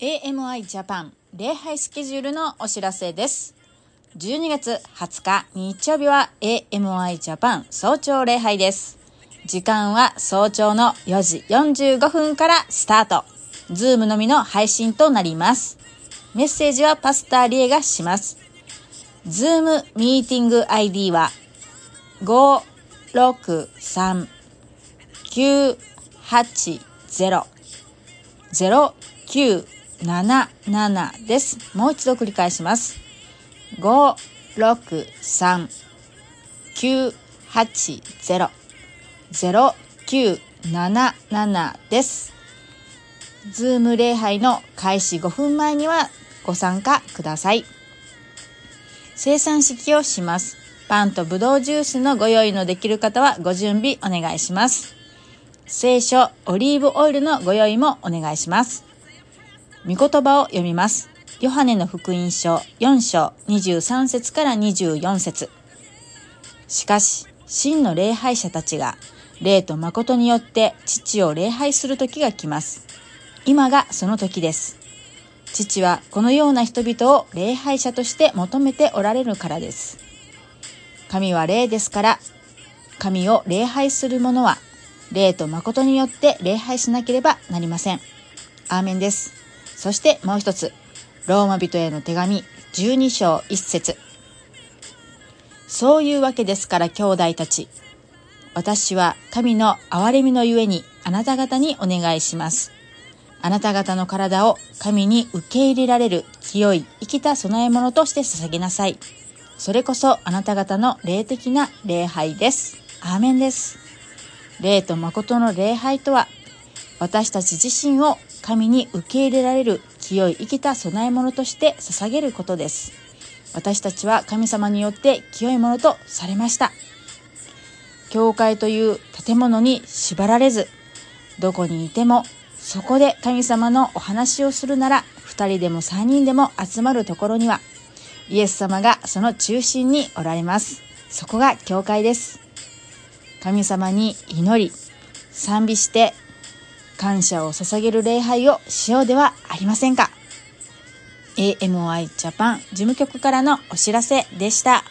AMI ジャパン礼拝スケジュールのお知らせです。12月20日日曜日は AMI ジャパン早朝礼拝です。時間は早朝の4時45分からスタート。ズームのみの配信となります。メッセージは Pastor リエがします。ズームミーティング ID は563-980-09 980 0977です。もう一度繰り返します。563-980-0977です。ズーム礼拝の開始5分前にはご参加ください。生産式をします。パンとブドウジュースのご用意のできる方はご準備お願いします。聖書、オリーブオイルのご用意もお願いします。御言葉を読みます。ヨハネの福音書4章23節から24節しかし、真の礼拝者たちが、霊と誠によって父を礼拝する時が来ます。今がその時です。父はこのような人々を礼拝者として求めておられるからです。神は霊ですから、神を礼拝する者は、霊と誠によって礼拝しなければなりません。アーメンです。そしてもう一つ、ローマ人への手紙12章1節そういうわけですから兄弟たち、私は神の憐れみのゆえにあなた方にお願いします。あなた方の体を神に受け入れられる清い生きた供え物として捧げなさい。それこそあなた方の霊的な礼拝です。アーメンです。霊と誠の礼拝とは、私たち自身を神に受け入れられる清い生きた供え物として捧げることです。私たちは神様によって清いものとされました。教会という建物に縛られず、どこにいてもそこで神様のお話をするなら、二人でも三人でも集まるところには、イエス様がその中心におられます。そこが教会です。神様に祈り、賛美して、感謝を捧げる礼拝をしようではありませんか？AMI ジャパン事務局からのお知らせでした。